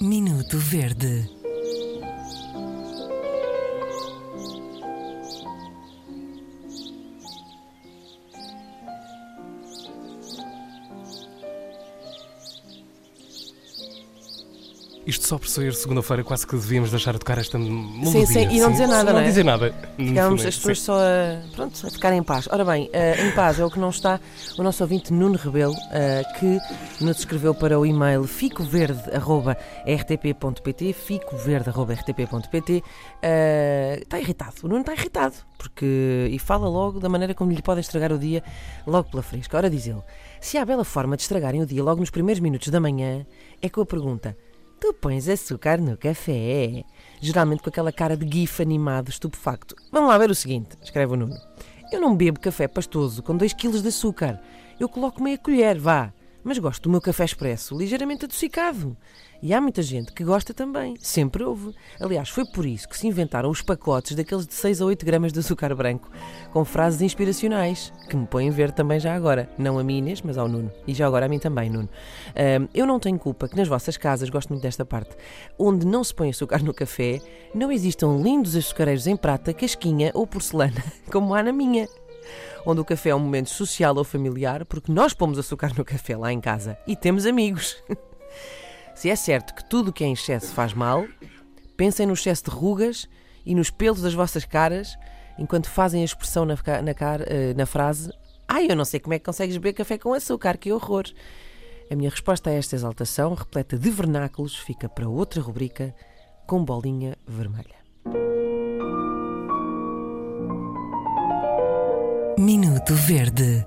Minuto Verde. Isto só por ser segunda-feira, quase que devíamos deixar de tocar esta melodia. sim, e não dizer nada, não não é? dizer nada. Ficámos Sim. as pessoas só a, pronto, a ficar em paz. Ora bem, eh, em paz é o que não está o nosso ouvinte Nuno Rebelo, eh, que nos escreveu para o e-mail ficoverde.rtp.pt ficoverde.rtp.pt eh, Está irritado, o Nuno está irritado, porque e fala logo da maneira como lhe podem estragar o dia logo pela fresca. Ora diz ele, se há bela forma de estragarem o dia logo nos primeiros minutos da manhã, é com a pergunta Tu pões açúcar no café? Geralmente com aquela cara de gif animado, estupefacto. Vamos lá ver o seguinte, escreve o Nuno. Eu não bebo café pastoso com 2 kg de açúcar. Eu coloco meia colher, vá. Mas gosto do meu café expresso ligeiramente adocicado. E há muita gente que gosta também. Sempre houve. Aliás, foi por isso que se inventaram os pacotes daqueles de 6 a 8 gramas de açúcar branco, com frases inspiracionais, que me põem ver também já agora. Não a mim, Inês, mas ao Nuno. E já agora a mim também, Nuno. Ahm, eu não tenho culpa que nas vossas casas, gosto muito desta parte, onde não se põe açúcar no café, não existam lindos açucareiros em prata, casquinha ou porcelana, como há na minha onde o café é um momento social ou familiar, porque nós pomos açúcar no café lá em casa e temos amigos. Se é certo que tudo o que é em excesso faz mal, pensem no excesso de rugas e nos pelos das vossas caras enquanto fazem a expressão na, na, cara- eh, na frase Ai, eu não sei como é que consegues beber café com açúcar, que horror! A minha resposta a esta exaltação, repleta de vernáculos, fica para outra rubrica com bolinha vermelha. Minuto Verde.